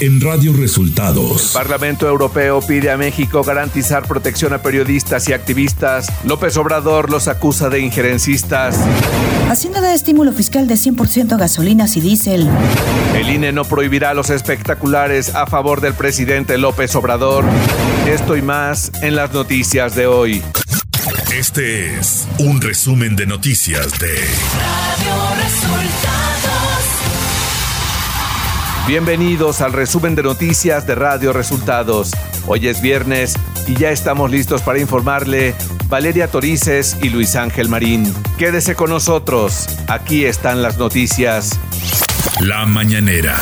en Radio Resultados. El Parlamento Europeo pide a México garantizar protección a periodistas y activistas. López Obrador los acusa de injerencistas. Hacienda de estímulo fiscal de 100% a gasolinas y diésel. El INE no prohibirá los espectaculares a favor del presidente López Obrador. Esto y más en las noticias de hoy. Este es un resumen de noticias de Radio Resultados. Bienvenidos al resumen de noticias de Radio Resultados. Hoy es viernes y ya estamos listos para informarle Valeria Torices y Luis Ángel Marín. Quédese con nosotros, aquí están las noticias. La mañanera.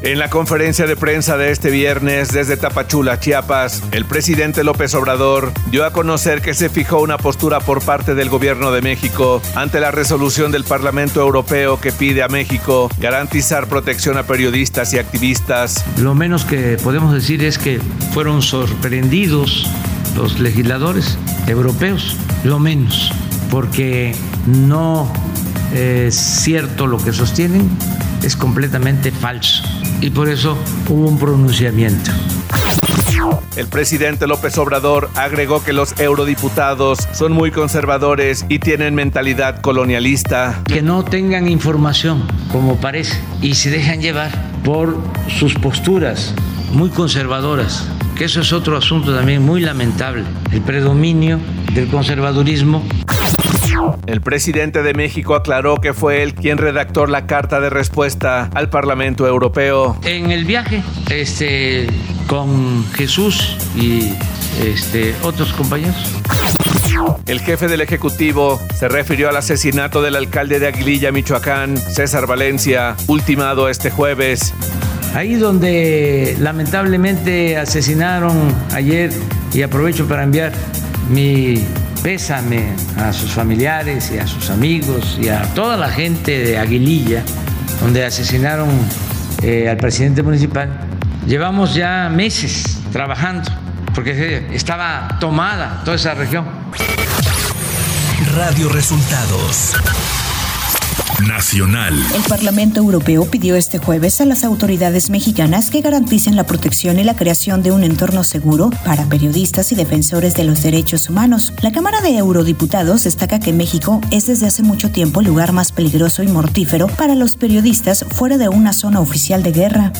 En la conferencia de prensa de este viernes desde Tapachula, Chiapas, el presidente López Obrador dio a conocer que se fijó una postura por parte del gobierno de México ante la resolución del Parlamento Europeo que pide a México garantizar protección a periodistas y activistas. Lo menos que podemos decir es que fueron sorprendidos los legisladores europeos, lo menos, porque no es cierto lo que sostienen, es completamente falso y por eso hubo un pronunciamiento. El presidente López Obrador agregó que los eurodiputados son muy conservadores y tienen mentalidad colonialista. Que no tengan información, como parece, y se dejan llevar por sus posturas muy conservadoras, que eso es otro asunto también muy lamentable, el predominio del conservadurismo el presidente de México aclaró que fue él quien redactó la carta de respuesta al Parlamento Europeo. En el viaje este, con Jesús y este, otros compañeros. El jefe del Ejecutivo se refirió al asesinato del alcalde de Aguililla, Michoacán, César Valencia, ultimado este jueves. Ahí donde lamentablemente asesinaron ayer, y aprovecho para enviar mi pésame a sus familiares y a sus amigos y a toda la gente de Aguililla, donde asesinaron eh, al presidente municipal. Llevamos ya meses trabajando porque estaba tomada toda esa región. Radio Resultados nacional. El Parlamento Europeo pidió este jueves a las autoridades mexicanas que garanticen la protección y la creación de un entorno seguro para periodistas y defensores de los derechos humanos. La Cámara de Eurodiputados destaca que México es desde hace mucho tiempo el lugar más peligroso y mortífero para los periodistas fuera de una zona oficial de guerra.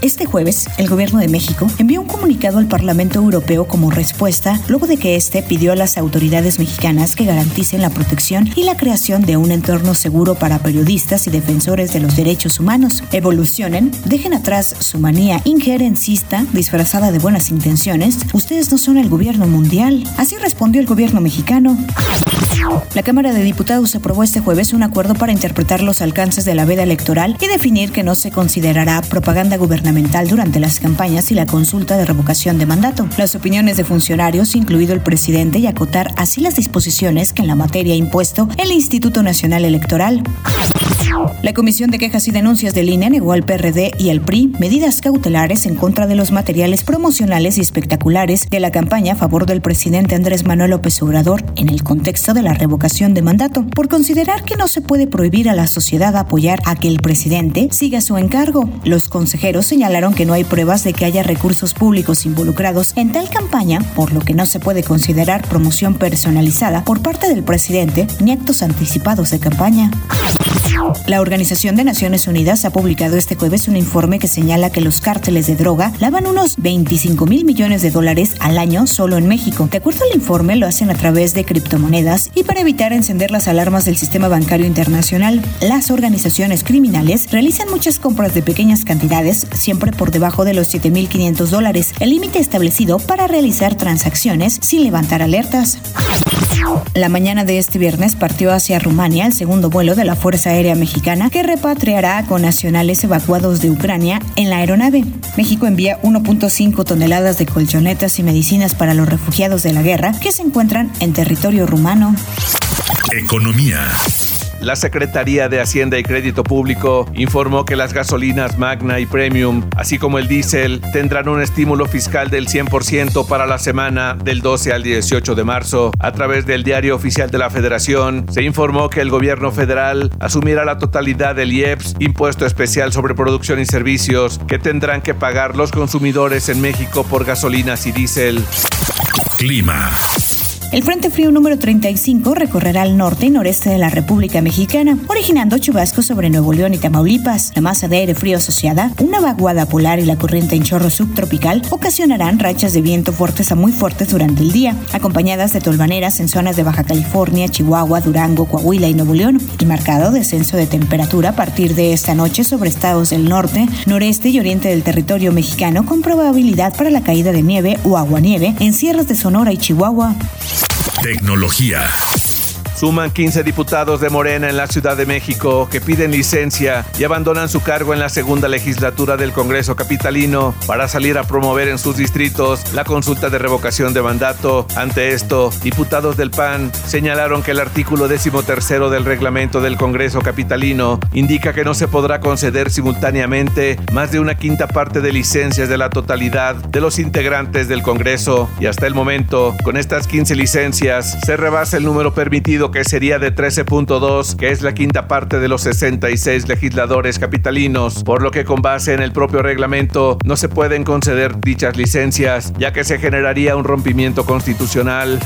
Este jueves, el gobierno de México envió un comunicado al Parlamento Europeo como respuesta luego de que este pidió a las autoridades mexicanas que garanticen la protección y la creación de un entorno seguro para periodistas y defensores de los derechos humanos. Evolucionen, dejen atrás su manía injerencista disfrazada de buenas intenciones. Ustedes no son el gobierno mundial. Así respondió el gobierno mexicano. La Cámara de Diputados aprobó este jueves un acuerdo para interpretar los alcances de la veda electoral y definir que no se considerará propaganda gubernamental durante las campañas y la consulta de revocación de mandato. Las opiniones de funcionarios, incluido el presidente, y acotar así las disposiciones que en la materia ha impuesto el Instituto Nacional Electoral electoral. La Comisión de Quejas y Denuncias del INE negó al PRD y al PRI medidas cautelares en contra de los materiales promocionales y espectaculares de la campaña a favor del presidente Andrés Manuel López Obrador en el contexto de la revocación de mandato, por considerar que no se puede prohibir a la sociedad apoyar a que el presidente siga su encargo. Los consejeros señalaron que no hay pruebas de que haya recursos públicos involucrados en tal campaña, por lo que no se puede considerar promoción personalizada por parte del presidente ni actos anticipados de campaña. La Organización de Naciones Unidas ha publicado este jueves un informe que señala que los cárteles de droga lavan unos 25 mil millones de dólares al año solo en México. De acuerdo al informe, lo hacen a través de criptomonedas y para evitar encender las alarmas del sistema bancario internacional. Las organizaciones criminales realizan muchas compras de pequeñas cantidades, siempre por debajo de los 7.500 dólares, el límite establecido para realizar transacciones sin levantar alertas. La mañana de este viernes partió hacia Rumania el segundo vuelo de la Fuerza Aérea Mexicana que repatriará con nacionales evacuados de Ucrania en la aeronave. México envía 1.5 toneladas de colchonetas y medicinas para los refugiados de la guerra que se encuentran en territorio rumano. Economía. La Secretaría de Hacienda y Crédito Público informó que las gasolinas Magna y Premium, así como el diésel, tendrán un estímulo fiscal del 100% para la semana del 12 al 18 de marzo. A través del Diario Oficial de la Federación, se informó que el gobierno federal asumirá la totalidad del IEPS, impuesto especial sobre producción y servicios, que tendrán que pagar los consumidores en México por gasolinas y diésel. Clima. El Frente Frío número 35 recorrerá el norte y noreste de la República Mexicana, originando chubascos sobre Nuevo León y Tamaulipas. La masa de aire frío asociada, una vaguada polar y la corriente en chorro subtropical ocasionarán rachas de viento fuertes a muy fuertes durante el día, acompañadas de tolvaneras en zonas de Baja California, Chihuahua, Durango, Coahuila y Nuevo León, y marcado descenso de temperatura a partir de esta noche sobre estados del norte, noreste y oriente del territorio mexicano con probabilidad para la caída de nieve o aguanieve en sierras de Sonora y Chihuahua. Tecnología. Suman 15 diputados de Morena en la Ciudad de México que piden licencia y abandonan su cargo en la segunda legislatura del Congreso Capitalino para salir a promover en sus distritos la consulta de revocación de mandato. Ante esto, diputados del PAN señalaron que el artículo decimotercero del reglamento del Congreso Capitalino indica que no se podrá conceder simultáneamente más de una quinta parte de licencias de la totalidad de los integrantes del Congreso y hasta el momento, con estas 15 licencias, se rebasa el número permitido que sería de 13.2, que es la quinta parte de los 66 legisladores capitalinos, por lo que con base en el propio reglamento no se pueden conceder dichas licencias, ya que se generaría un rompimiento constitucional.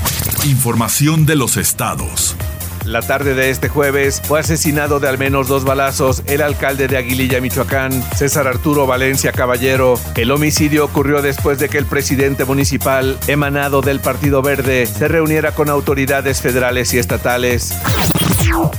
Información de los estados. La tarde de este jueves fue asesinado de al menos dos balazos el alcalde de Aguililla, Michoacán, César Arturo Valencia Caballero. El homicidio ocurrió después de que el presidente municipal, emanado del Partido Verde, se reuniera con autoridades federales y estatales.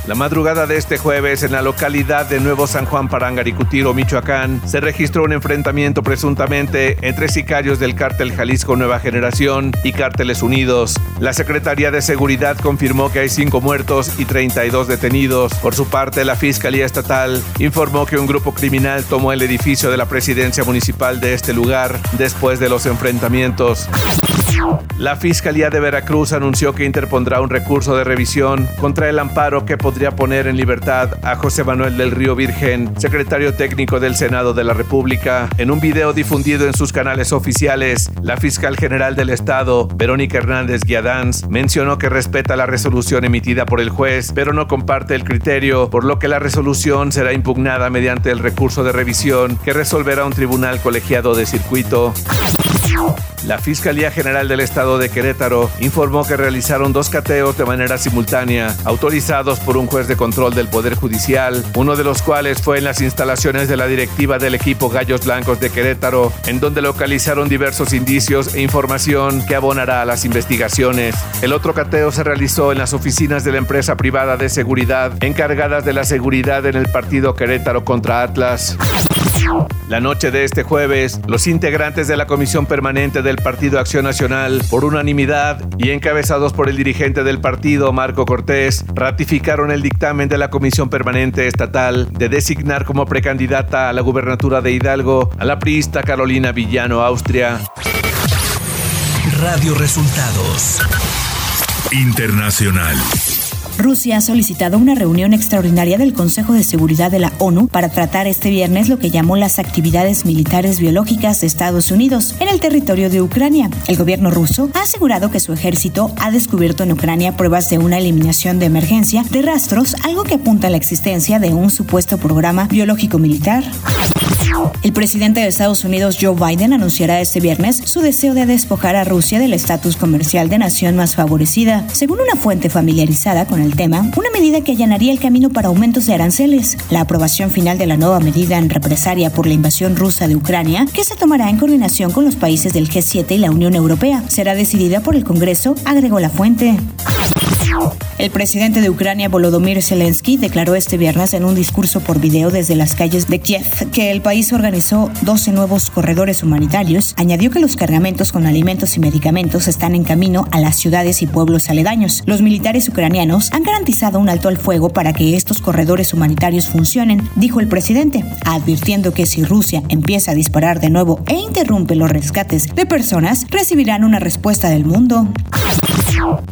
La madrugada de este jueves en la localidad de Nuevo San Juan Parangaricutiro, Michoacán, se registró un enfrentamiento presuntamente entre sicarios del cártel Jalisco Nueva Generación y Cárteles Unidos. La Secretaría de Seguridad confirmó que hay cinco muertos y 32 detenidos. Por su parte, la Fiscalía Estatal informó que un grupo criminal tomó el edificio de la presidencia municipal de este lugar después de los enfrentamientos. La Fiscalía de Veracruz anunció que interpondrá un recurso de revisión contra el amparo que podría poner en libertad a José Manuel del Río Virgen, secretario técnico del Senado de la República. En un video difundido en sus canales oficiales, la fiscal general del Estado, Verónica Hernández Guiadanz, mencionó que respeta la resolución emitida por el juez, pero no comparte el criterio, por lo que la resolución será impugnada mediante el recurso de revisión que resolverá un tribunal colegiado de circuito. La Fiscalía General del Estado de Querétaro informó que realizaron dos cateos de manera simultánea, autorizados por un juez de control del Poder Judicial, uno de los cuales fue en las instalaciones de la directiva del equipo Gallos Blancos de Querétaro, en donde localizaron diversos indicios e información que abonará a las investigaciones. El otro cateo se realizó en las oficinas de la empresa privada de seguridad encargadas de la seguridad en el partido Querétaro contra Atlas. La noche de este jueves, los integrantes de la Comisión Permanente del Partido Acción Nacional, por unanimidad y encabezados por el dirigente del partido, Marco Cortés, ratificaron el dictamen de la Comisión Permanente Estatal de designar como precandidata a la gubernatura de Hidalgo a la priista Carolina Villano, Austria. Radio Resultados. Internacional. Rusia ha solicitado una reunión extraordinaria del Consejo de Seguridad de la ONU para tratar este viernes lo que llamó las actividades militares biológicas de Estados Unidos en el territorio de Ucrania. El gobierno ruso ha asegurado que su ejército ha descubierto en Ucrania pruebas de una eliminación de emergencia de rastros, algo que apunta a la existencia de un supuesto programa biológico militar. El presidente de Estados Unidos, Joe Biden, anunciará este viernes su deseo de despojar a Rusia del estatus comercial de nación más favorecida. Según una fuente familiarizada con el tema, una medida que allanaría el camino para aumentos de aranceles. La aprobación final de la nueva medida en represalia por la invasión rusa de Ucrania, que se tomará en coordinación con los países del G7 y la Unión Europea, será decidida por el Congreso, agregó la fuente. El presidente de Ucrania, Volodymyr Zelensky, declaró este viernes en un discurso por video desde las calles de Kiev que el país organizó 12 nuevos corredores humanitarios. Añadió que los cargamentos con alimentos y medicamentos están en camino a las ciudades y pueblos aledaños. Los militares ucranianos han garantizado un alto al fuego para que estos corredores humanitarios funcionen, dijo el presidente, advirtiendo que si Rusia empieza a disparar de nuevo e interrumpe los rescates de personas, recibirán una respuesta del mundo.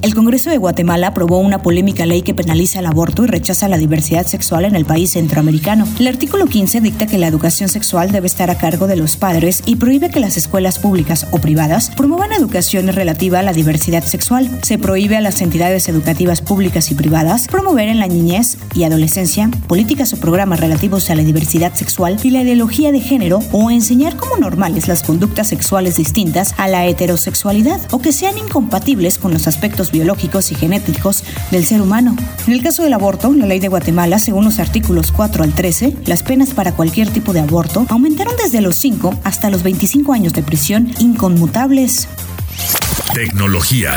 El Congreso de Guatemala aprobó una polémica ley que penaliza el aborto y rechaza la diversidad sexual en el país centroamericano. El artículo 15 dicta que la educación sexual debe estar a cargo de los padres y prohíbe que las escuelas públicas o privadas promuevan educación relativa a la diversidad sexual. Se prohíbe a las entidades educativas públicas y privadas promover en la niñez y adolescencia políticas o programas relativos a la diversidad sexual y la ideología de género o enseñar como normales las conductas sexuales distintas a la heterosexualidad o que sean incompatibles con los aspectos biológicos y genéticos del ser humano. En el caso del aborto, la ley de Guatemala, según los artículos 4 al 13, las penas para cualquier tipo de aborto aumentaron desde los 5 hasta los 25 años de prisión inconmutables. Tecnología.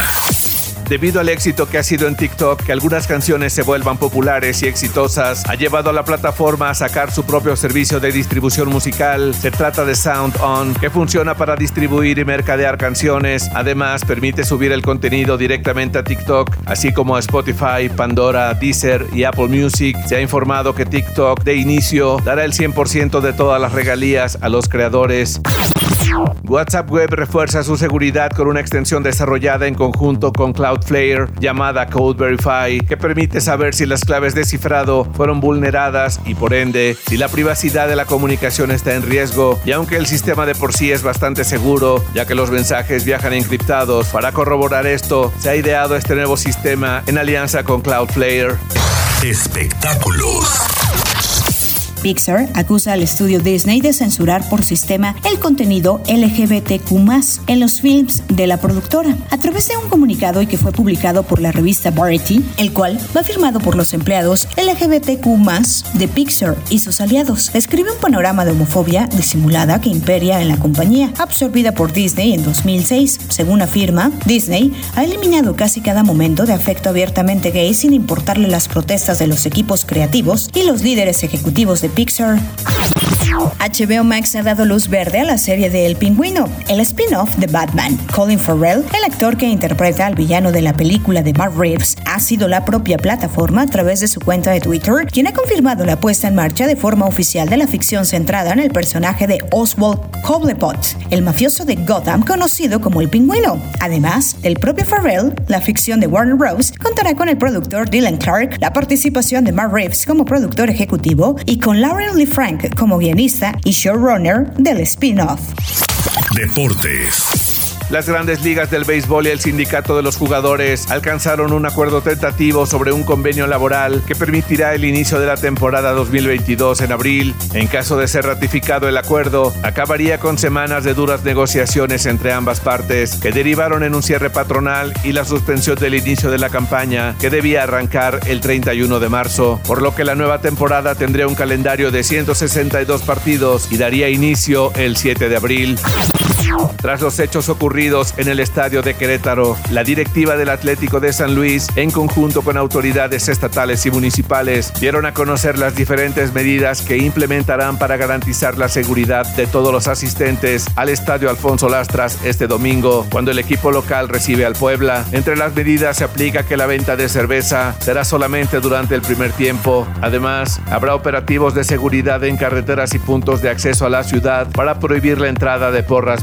Debido al éxito que ha sido en TikTok, que algunas canciones se vuelvan populares y exitosas, ha llevado a la plataforma a sacar su propio servicio de distribución musical. Se trata de Sound On, que funciona para distribuir y mercadear canciones. Además, permite subir el contenido directamente a TikTok, así como a Spotify, Pandora, Deezer y Apple Music. Se ha informado que TikTok de inicio dará el 100% de todas las regalías a los creadores. WhatsApp Web refuerza su seguridad con una extensión desarrollada en conjunto con Cloudflare llamada Code Verify, que permite saber si las claves de cifrado fueron vulneradas y por ende si la privacidad de la comunicación está en riesgo. Y aunque el sistema de por sí es bastante seguro, ya que los mensajes viajan encriptados, para corroborar esto se ha ideado este nuevo sistema en alianza con Cloudflare. Espectáculos. Pixar acusa al estudio Disney de censurar por sistema el contenido LGBTQ en los films de la productora. A través de un comunicado y que fue publicado por la revista Variety, el cual va firmado por los empleados LGBTQ de Pixar y sus aliados, describe un panorama de homofobia disimulada que imperia en la compañía, absorbida por Disney en 2006. Según afirma, Disney ha eliminado casi cada momento de afecto abiertamente gay sin importarle las protestas de los equipos creativos y los líderes ejecutivos de Pixar. HBO Max ha dado luz verde a la serie de El Pingüino, el spin-off de Batman. Colin Farrell, el actor que interpreta al villano de la película de Mark Reeves, ha sido la propia plataforma a través de su cuenta de Twitter quien ha confirmado la puesta en marcha de forma oficial de la ficción centrada en el personaje de Oswald Cobblepot, el mafioso de Gotham conocido como El Pingüino. Además, del propio Farrell, la ficción de Warner Bros. contará con el productor Dylan Clark, la participación de Mark Reeves como productor ejecutivo y con Lauren Lee Frank como y showrunner del spin-off. Deportes. Las grandes ligas del béisbol y el sindicato de los jugadores alcanzaron un acuerdo tentativo sobre un convenio laboral que permitirá el inicio de la temporada 2022 en abril. En caso de ser ratificado el acuerdo, acabaría con semanas de duras negociaciones entre ambas partes que derivaron en un cierre patronal y la suspensión del inicio de la campaña que debía arrancar el 31 de marzo, por lo que la nueva temporada tendría un calendario de 162 partidos y daría inicio el 7 de abril. Tras los hechos ocurridos en el estadio de Querétaro, la directiva del Atlético de San Luis, en conjunto con autoridades estatales y municipales, dieron a conocer las diferentes medidas que implementarán para garantizar la seguridad de todos los asistentes al estadio Alfonso Lastras este domingo, cuando el equipo local recibe al Puebla. Entre las medidas se aplica que la venta de cerveza será solamente durante el primer tiempo. Además, habrá operativos de seguridad en carreteras y puntos de acceso a la ciudad para prohibir la entrada de porras